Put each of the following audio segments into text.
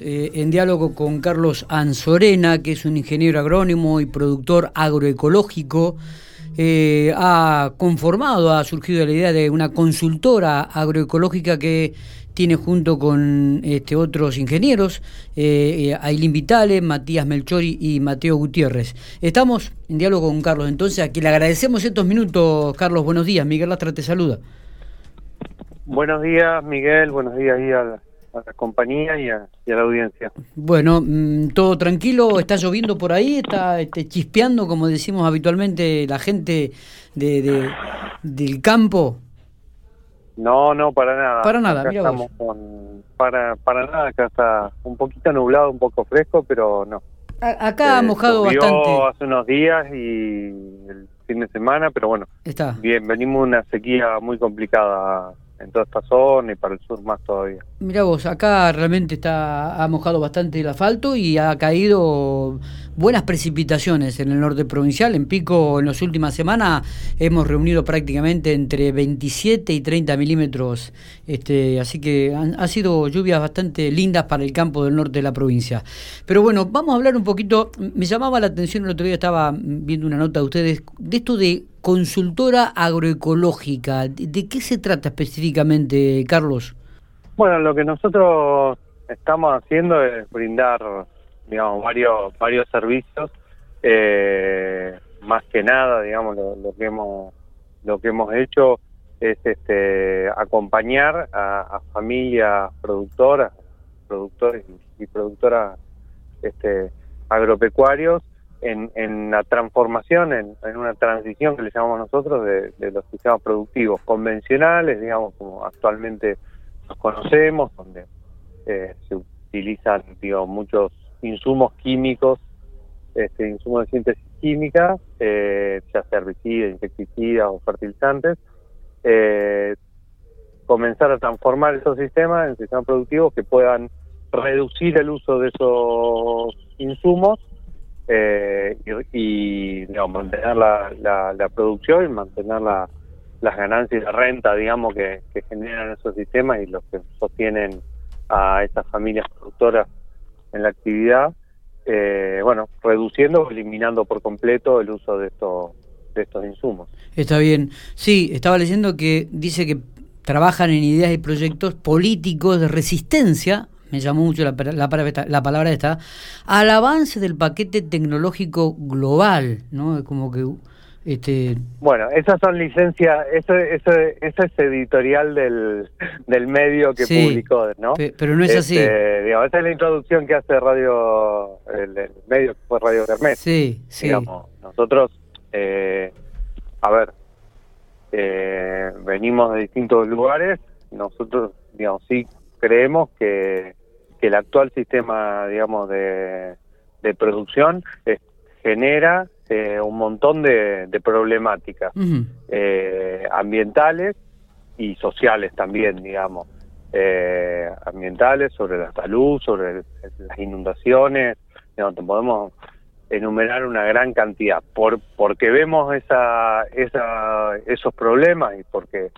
Eh, en diálogo con Carlos Anzorena, que es un ingeniero agrónomo y productor agroecológico. Eh, ha conformado, ha surgido la idea de una consultora agroecológica que tiene junto con este, otros ingenieros, eh, Ailín Vitale, Matías Melchori y Mateo Gutiérrez. Estamos en diálogo con Carlos, entonces a quien le agradecemos estos minutos. Carlos, buenos días. Miguel Lastra te saluda. Buenos días, Miguel. Buenos días y a a la compañía y a, la audiencia. Bueno, mm, todo tranquilo, está lloviendo por ahí, está este, chispeando, como decimos habitualmente la gente de, del campo. No, no, para nada. Para nada, mira estamos con, para, para nada, acá está un poquito nublado, un poco fresco, pero no. acá ha eh, mojado bastante. hace unos días y el fin de semana, pero bueno. Está. Bien, venimos una sequía muy complicada en toda esta zona y para el sur más todavía. Mira vos, acá realmente está ha mojado bastante el asfalto y ha caído buenas precipitaciones en el norte provincial. En Pico, en las últimas semanas, hemos reunido prácticamente entre 27 y 30 milímetros. Este, así que han, sido lluvias bastante lindas para el campo del norte de la provincia. Pero bueno, vamos a hablar un poquito. Me llamaba la atención el otro día, estaba viendo una nota de ustedes, de esto de consultora agroecológica. ¿De, qué se trata específicamente, Carlos? Bueno, lo que nosotros estamos haciendo es brindar, digamos, varios varios servicios. Eh, más que nada, digamos, lo, que hemos lo que hemos hecho es este acompañar a, familias productoras, productores y productoras este, agropecuarios en, la transformación, en, una transición que le llamamos nosotros de, los sistemas productivos convencionales, digamos, como actualmente los conocemos, donde eh, se utilizan digo, muchos insumos químicos, este, insumos de síntesis química, eh, ya sea herbicidas, insecticidas o fertilizantes, eh, comenzar a transformar esos sistemas en sistemas productivos que puedan reducir el uso de esos insumos eh, y, digamos, mantener la, la, producción y mantener la, las ganancias y la renta, digamos, que, generan esos sistemas y los que sostienen a estas familias productoras en la actividad, eh, bueno, reduciendo o eliminando por completo el uso de estos, de estos insumos. Está bien. Sí, estaba leyendo que dice que trabajan en ideas y proyectos políticos de resistencia me llamó mucho la, la, la, palabra esta, al avance del paquete tecnológico global, ¿no? Como que... Este... Bueno, esas son licencias, eso, eso, eso es editorial del, del medio que publicó, ¿no? pero no es así. Este, digamos, esa es la introducción que hace Radio, el, medio que fue Radio Hermes. Sí, sí. Digamos, nosotros, eh, a ver, eh, venimos de distintos lugares, nosotros, digamos, sí creemos que que el actual sistema, digamos, de, de producción eh, genera eh, un montón de, problemáticas eh, ambientales y sociales también, digamos. ambientales, sobre la salud, sobre las inundaciones, digamos, podemos enumerar una gran cantidad, por, porque vemos esa, esa, esos problemas y porque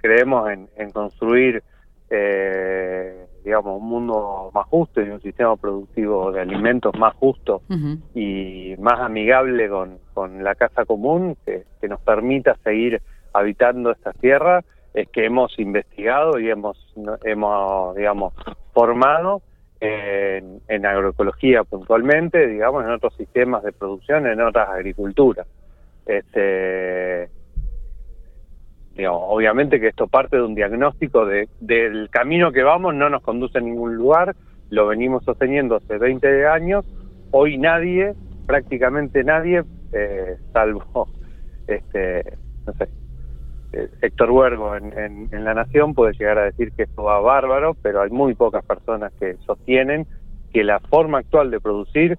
creemos en, en construir eh, digamos, un mundo más justo y un sistema productivo de alimentos más justo y más amigable con, con la casa común, que, nos permita seguir habitando esta tierra, es que hemos investigado y hemos, hemos digamos, formado en, en agroecología puntualmente, digamos, en otros sistemas de producción, en otras agriculturas. Este, obviamente que esto parte de un diagnóstico de, del camino que vamos, no nos conduce a ningún lugar, lo venimos sosteniendo hace 20 años, hoy nadie, prácticamente nadie, eh, salvo este, no sé, eh, Héctor Huergo en, en, La Nación puede llegar a decir que esto va bárbaro, pero hay muy pocas personas que sostienen que la forma actual de producir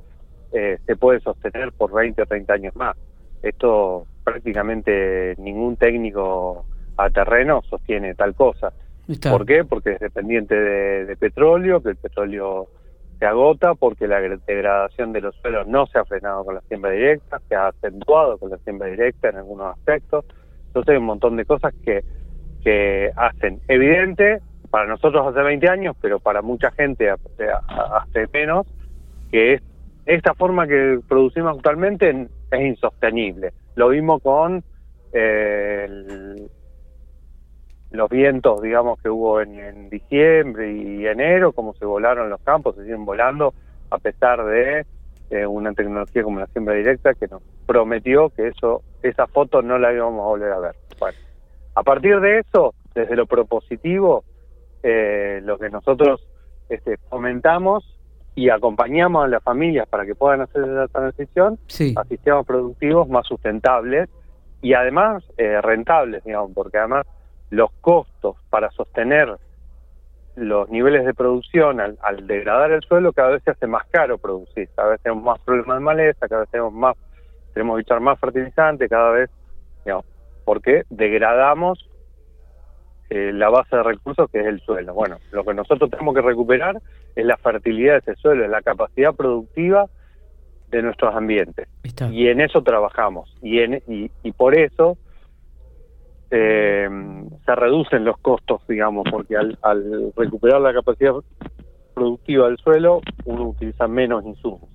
eh, se puede sostener por 20 o 30 años más. Esto prácticamente ningún técnico a terreno sostiene tal cosa. ¿Por qué? Porque es dependiente de, petróleo, que el petróleo se agota, porque la degradación de los suelos no se ha frenado con la siembra directa, se ha acentuado con la siembra directa en algunos aspectos. Entonces hay un montón de cosas que, que hacen evidente para nosotros hace 20 años, pero para mucha gente hace, hace menos, que es, esta forma que producimos actualmente es insostenible. Lo vimos con eh, los vientos, digamos, que hubo en, diciembre y enero, como se volaron los campos, se siguen volando, a pesar de eh, una tecnología como la siembra directa que nos prometió que eso esa foto no la íbamos a volver a ver. Bueno, a partir de eso, desde lo propositivo, eh, lo que nosotros este, fomentamos y acompañamos a las familias para que puedan hacer esa transición a sistemas productivos más sustentables y además eh, rentables, digamos, porque además los costos para sostener los niveles de producción al, degradar el suelo cada vez se hace más caro producir, cada vez tenemos más problemas de maleza, cada vez tenemos más, tenemos que echar más fertilizante, cada vez, digamos, porque degradamos eh, la base de recursos que es el suelo. Bueno, lo que nosotros tenemos que recuperar es la fertilidad de ese suelo, es la capacidad productiva de nuestros ambientes. Y en eso trabajamos. Y, en, y, y por eso eh, se reducen los costos, digamos, porque al, recuperar la capacidad productiva del suelo, uno utiliza menos insumos.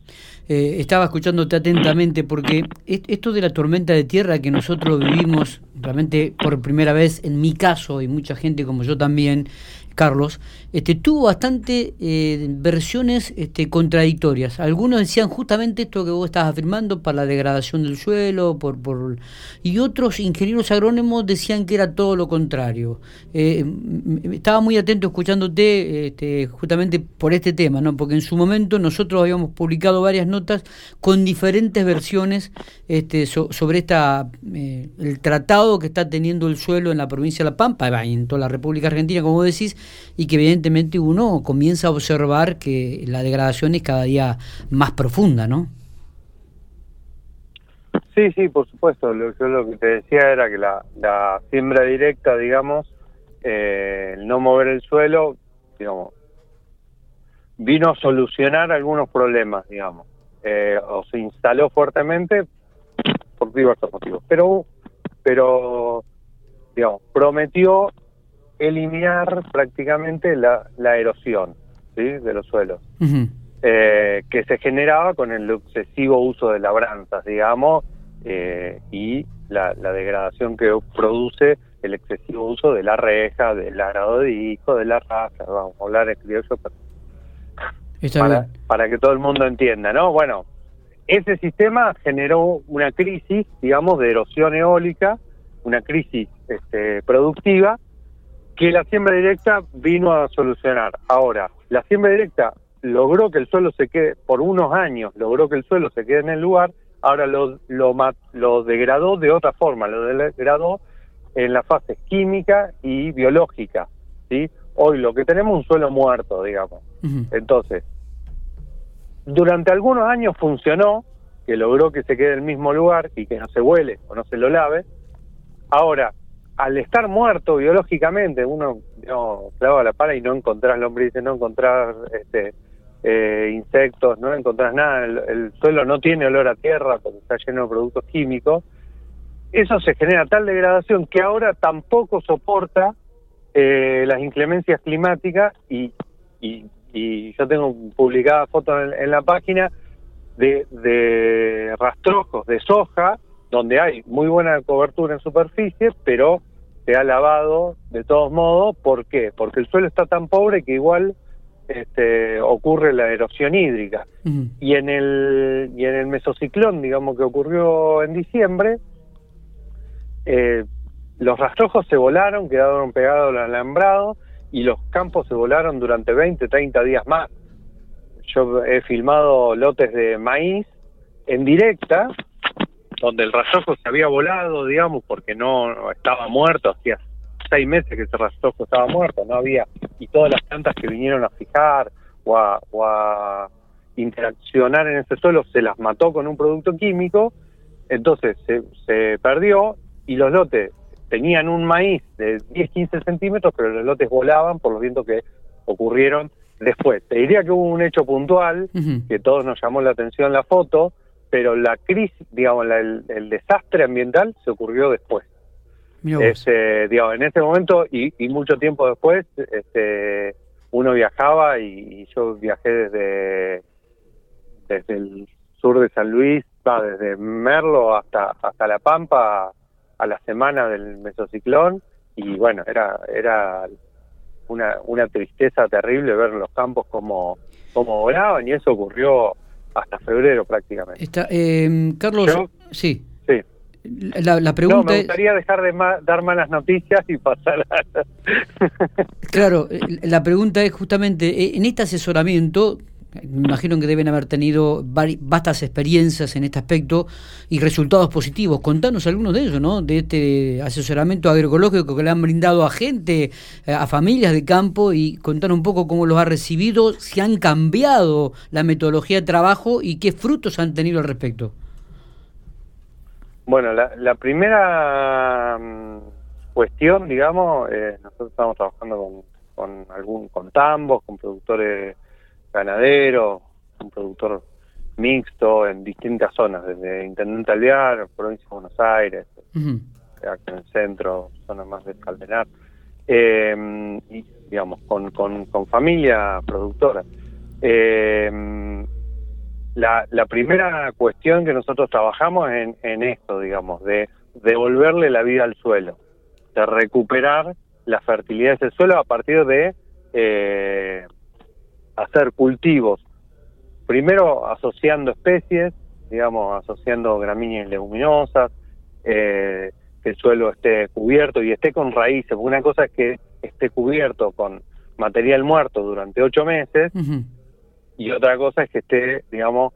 Eh, estaba escuchándote atentamente porque esto de la tormenta de tierra que nosotros vivimos realmente por primera vez en mi caso y mucha gente como yo también Carlos, este, tuvo bastante eh, versiones este, contradictorias. Algunos decían justamente esto que vos estabas afirmando para la degradación del suelo, por, por y otros ingenieros agrónomos decían que era todo lo contrario. Eh, estaba muy atento escuchándote este, justamente por este tema, ¿no? porque en su momento nosotros habíamos publicado varias notas con diferentes versiones este, sobre esta eh, el tratado que está teniendo el suelo en la provincia de La Pampa y en toda la República Argentina, como decís, y que evidentemente uno comienza a observar que la degradación es cada día más profunda, ¿no? Sí, sí, por supuesto. Lo, yo lo que te decía era que la, la siembra directa, digamos, eh, el no mover el suelo, digamos, vino a solucionar algunos problemas, digamos, eh, o se instaló fuertemente por diversos motivos. Pero, pero, digamos, prometió eliminar prácticamente la, la erosión ¿sí? de los suelos, eh, que se generaba con el excesivo uso de labranzas, digamos, eh, y la, degradación que produce el excesivo uso de la reja, del arado de hijo, de la raza, vamos a hablar en criollo para, para que todo el mundo entienda, ¿no? Bueno, ese sistema generó una crisis, digamos, de erosión eólica, una crisis este, productiva, que la siembra directa vino a solucionar. Ahora, la siembra directa logró que el suelo se quede, por unos años, logró que el suelo se quede en el lugar, ahora lo, lo, lo degradó de otra forma, lo degradó en la fase química y biológica. ¿sí? Hoy lo que tenemos es un suelo muerto, digamos. Entonces, durante algunos años funcionó, que logró que se quede en el mismo lugar y que no se huele o no se lo lave. Ahora, al estar muerto biológicamente, uno no, clava la pala y no encontrás lombrices, no encontrás este, eh, insectos, no encontrás nada, el, suelo no tiene olor a tierra porque está lleno de productos químicos, eso se genera tal degradación que ahora tampoco soporta eh, las inclemencias climáticas y, y, yo tengo publicada fotos en, la página de, de rastrojos de soja donde hay muy buena cobertura en superficie, pero se ha lavado de todos modos. ¿Por qué? Porque el suelo está tan pobre que igual este, ocurre la erosión hídrica. Y en el y en el mesociclón, digamos que ocurrió en diciembre, eh, los rastrojos se volaron, quedaron pegados al alambrado y los campos se volaron durante 20, 30 días más. Yo he filmado lotes de maíz en directa donde el rastrojo se había volado, digamos, porque no estaba muerto, hacía seis meses que ese rastrojo estaba muerto, no había, y todas las plantas que vinieron a fijar o a, interaccionar en ese suelo se las mató con un producto químico, entonces se, se perdió y los lotes tenían un maíz de 10-15 centímetros, pero los lotes volaban por los vientos que ocurrieron después. Te diría que hubo un hecho puntual, que todos nos llamó la atención la foto, pero la crisis, digamos, el, desastre ambiental se ocurrió después. Este, digamos, en ese momento y, mucho tiempo después, este, uno viajaba y, yo viajé desde, desde el sur de San Luis, desde Merlo hasta, hasta La Pampa a la semana del mesociclón y bueno, era, era una, una tristeza terrible ver los campos como, como volaban y eso ocurrió hasta febrero prácticamente. Está, eh, Carlos, sí. Sí. La, pregunta no, me gustaría dejar de dar malas noticias y pasar a... claro, eh, la pregunta es justamente, eh, en este asesoramiento, me imagino que deben haber tenido vastas experiencias en este aspecto y resultados positivos. Contanos algunos de ellos, ¿no? De este asesoramiento agroecológico que le han brindado a gente, eh, a familias de campo y contar un poco cómo los ha recibido, si han cambiado la metodología de trabajo y qué frutos han tenido al respecto. Bueno, la, primera mm, cuestión, digamos, eh, nosotros estamos trabajando con, con algún con tambos, con productores ganadero, un productor mixto en distintas zonas, desde Intendente Alvear, provincia de Buenos Aires, en el centro, zona más del Caldenar, eh, y digamos, con, con, con familia productora. Eh, la, la primera cuestión que nosotros trabajamos en, en esto, digamos, de devolverle la vida al suelo, de recuperar la fertilidad de ese suelo a partir de eh, hacer cultivos, primero asociando especies, digamos, asociando gramíneas leguminosas, eh, que el suelo esté cubierto y esté con raíces, porque una cosa es que esté cubierto con material muerto durante ocho meses y otra cosa es que esté, digamos,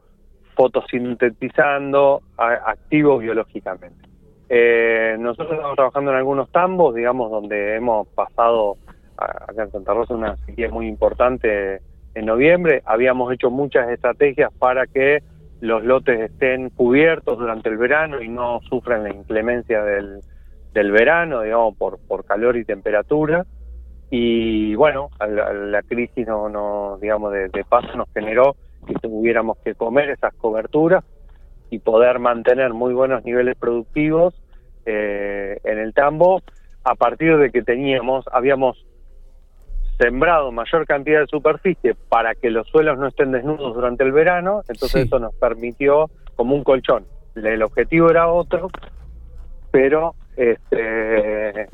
fotosintetizando, activo biológicamente. Eh, nosotros estamos trabajando en algunos tambos, digamos, donde hemos pasado acá en Santa Rosa una sequía muy importante en noviembre. Habíamos hecho muchas estrategias para que los lotes estén cubiertos durante el verano y no sufran la inclemencia del, verano, digamos, por, calor y temperatura. Y bueno, la, crisis no, no digamos, de, paso nos generó que tuviéramos que comer esas coberturas y poder mantener muy buenos niveles productivos eh, en el tambo a partir de que teníamos, habíamos sembrado mayor cantidad de superficie para que los suelos no estén desnudos durante el verano, entonces eso nos permitió como un colchón. El objetivo era otro, pero este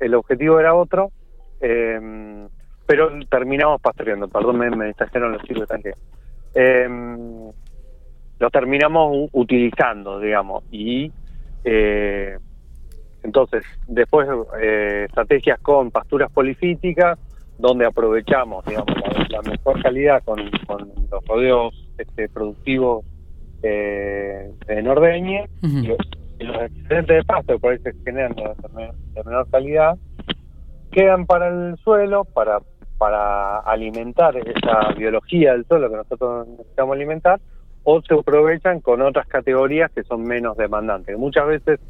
el objetivo era otro, eh, pero terminamos pastoreando, perdón, me, me distrajeron los chicos de eh, lo terminamos utilizando, digamos, y eh, entonces, después eh, estrategias con pasturas polifíticas, donde aprovechamos, digamos, la, mejor calidad con, los rodeos este, productivos eh, de Nordeñe y, los excedentes de pasto que por ahí se generan de, menor calidad, quedan para el suelo, para, para alimentar esa biología del suelo que nosotros necesitamos alimentar, o se aprovechan con otras categorías que son menos demandantes. Muchas veces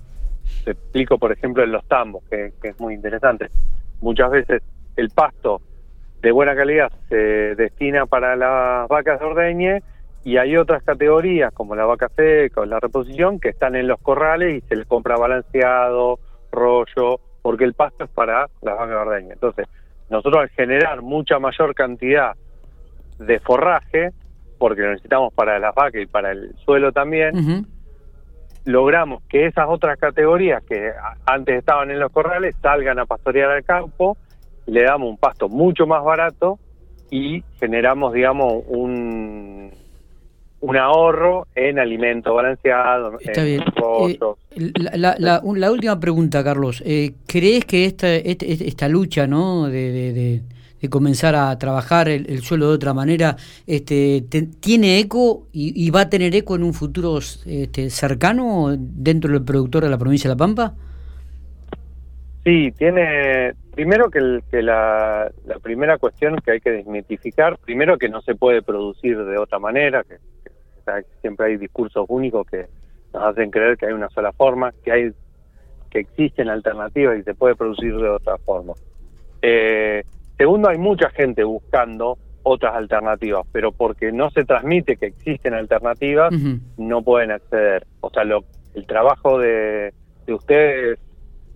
te explico, por ejemplo, en los tambos, que, es muy interesante. Muchas veces el pasto de buena calidad se destina para las vacas de ordeñe y hay otras categorías como la vaca seca o la reposición que están en los corrales y se les compra balanceado, rollo, porque el pasto es para las vacas de ordeñe. Entonces, nosotros al generar mucha mayor cantidad de forraje, porque lo necesitamos para las vacas y para el suelo también, logramos que esas otras categorías que antes estaban en los corrales salgan a pastorear al campo, le damos un pasto mucho más barato y generamos, digamos, un, un ahorro en alimento balanceado. Está bien. Eh, la, la, la, última pregunta, Carlos. Eh, ¿Crees que esta, este, este, esta, lucha ¿no? de de comenzar a trabajar el, suelo de otra manera, este, ¿tiene eco y, va a tener eco en un futuro este, cercano dentro del productor de la provincia de La Pampa? Sí, tiene, primero que, que la, primera cuestión que hay que desmitificar, primero que no se puede producir de otra manera, que, siempre hay discursos únicos que nos hacen creer que hay una sola forma, que hay que existen alternativas y se puede producir de otra forma. Eh, Segundo, hay mucha gente buscando otras alternativas, pero porque no se transmite que existen alternativas, no pueden acceder. O sea, lo, el trabajo de, de ustedes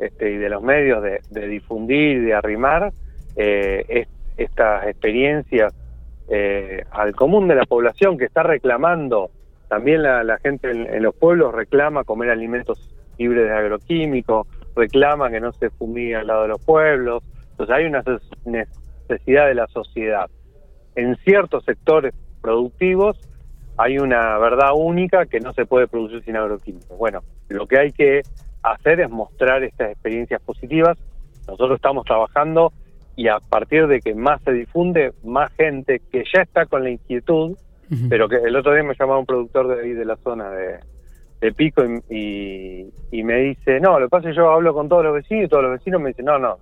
este, y de los medios de, difundir, de arrimar eh, estas experiencias eh, al común de la población que está reclamando, también la, gente en, los pueblos reclama comer alimentos libres de agroquímicos, reclama que no se fumigue al lado de los pueblos, hay una necesidad de la sociedad. En ciertos sectores productivos hay una verdad única que no se puede producir sin agroquímicos. Bueno, lo que hay que hacer es mostrar estas experiencias positivas. Nosotros estamos trabajando y a partir de que más se difunde, más gente que ya está con la inquietud, pero que el otro día me llamaba un productor de ahí de la zona de, Pico y, me dice, no, lo que pasa es que yo hablo con todos los vecinos y todos los vecinos me dicen, no, no,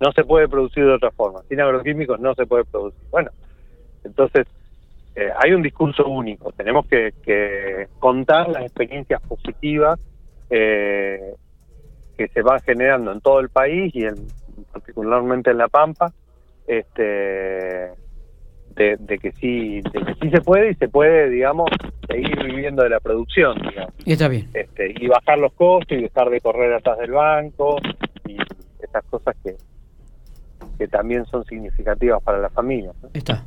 no se puede producir de otra forma, sin agroquímicos no se puede producir. Bueno, entonces eh, hay un discurso único, tenemos que, que contar las experiencias positivas eh, que se van generando en todo el país y en, particularmente en La Pampa, este, de, que sí, de que sí se puede y se puede, digamos, seguir viviendo de la producción, digamos. Y está bien. Este, y bajar los costos y dejar de correr atrás del banco y esas cosas que, que también son significativas para la familia. Está.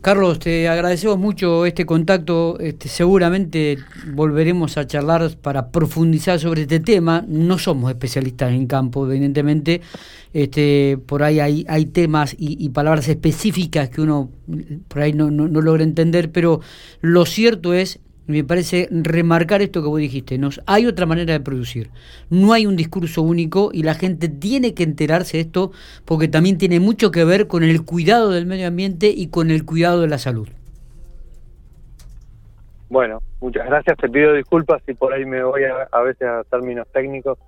Carlos, te agradecemos mucho este contacto. Este, seguramente volveremos a charlar para profundizar sobre este tema. No somos especialistas en campo, evidentemente. Este, por ahí hay, hay temas y, palabras específicas que uno por ahí no, no logra entender, pero lo cierto es me parece remarcar esto que vos dijiste. Nos, hay otra manera de producir. No hay un discurso único y la gente tiene que enterarse de esto porque también tiene mucho que ver con el cuidado del medio ambiente y con el cuidado de la salud. Bueno, muchas gracias. Te pido disculpas si por ahí me voy a, veces a términos técnicos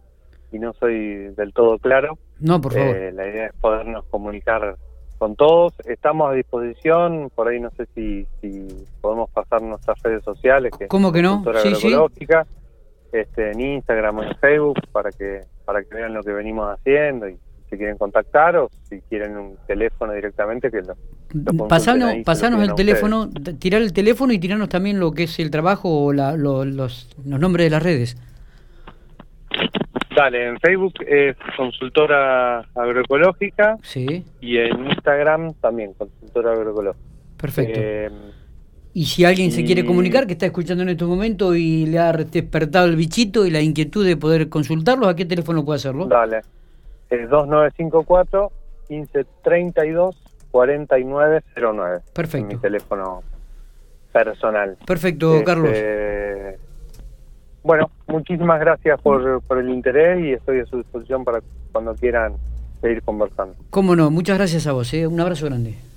y no soy del todo claro. No, por favor. Eh, la idea es podernos comunicar con todos. Estamos a disposición, por ahí no sé si, si podemos pasar nuestras redes sociales, que ¿Cómo que no? Sí, sí. Este, en Instagram o en Facebook, para que, para que vean lo que venimos haciendo y si quieren contactar o si quieren un teléfono directamente que lo, pasanos, el teléfono, tirar el teléfono y tirarnos también lo que es el trabajo o la, los, los nombres de las redes. Dale, en Facebook es consultora agroecológica. Sí. Y en Instagram también, consultora agroecológica. Perfecto. Eh, y si alguien se quiere comunicar, que está escuchando en este momento y le ha despertado el bichito y la inquietud de poder consultarlo, ¿a qué teléfono puede hacerlo? Dale, es 2954 1532 4909. Perfecto. mi teléfono personal. Perfecto, este, Carlos. Bueno, muchísimas gracias por, por el interés y estoy a su disposición para cuando quieran seguir conversando. Cómo no, muchas gracias a vos, ¿eh? un abrazo grande.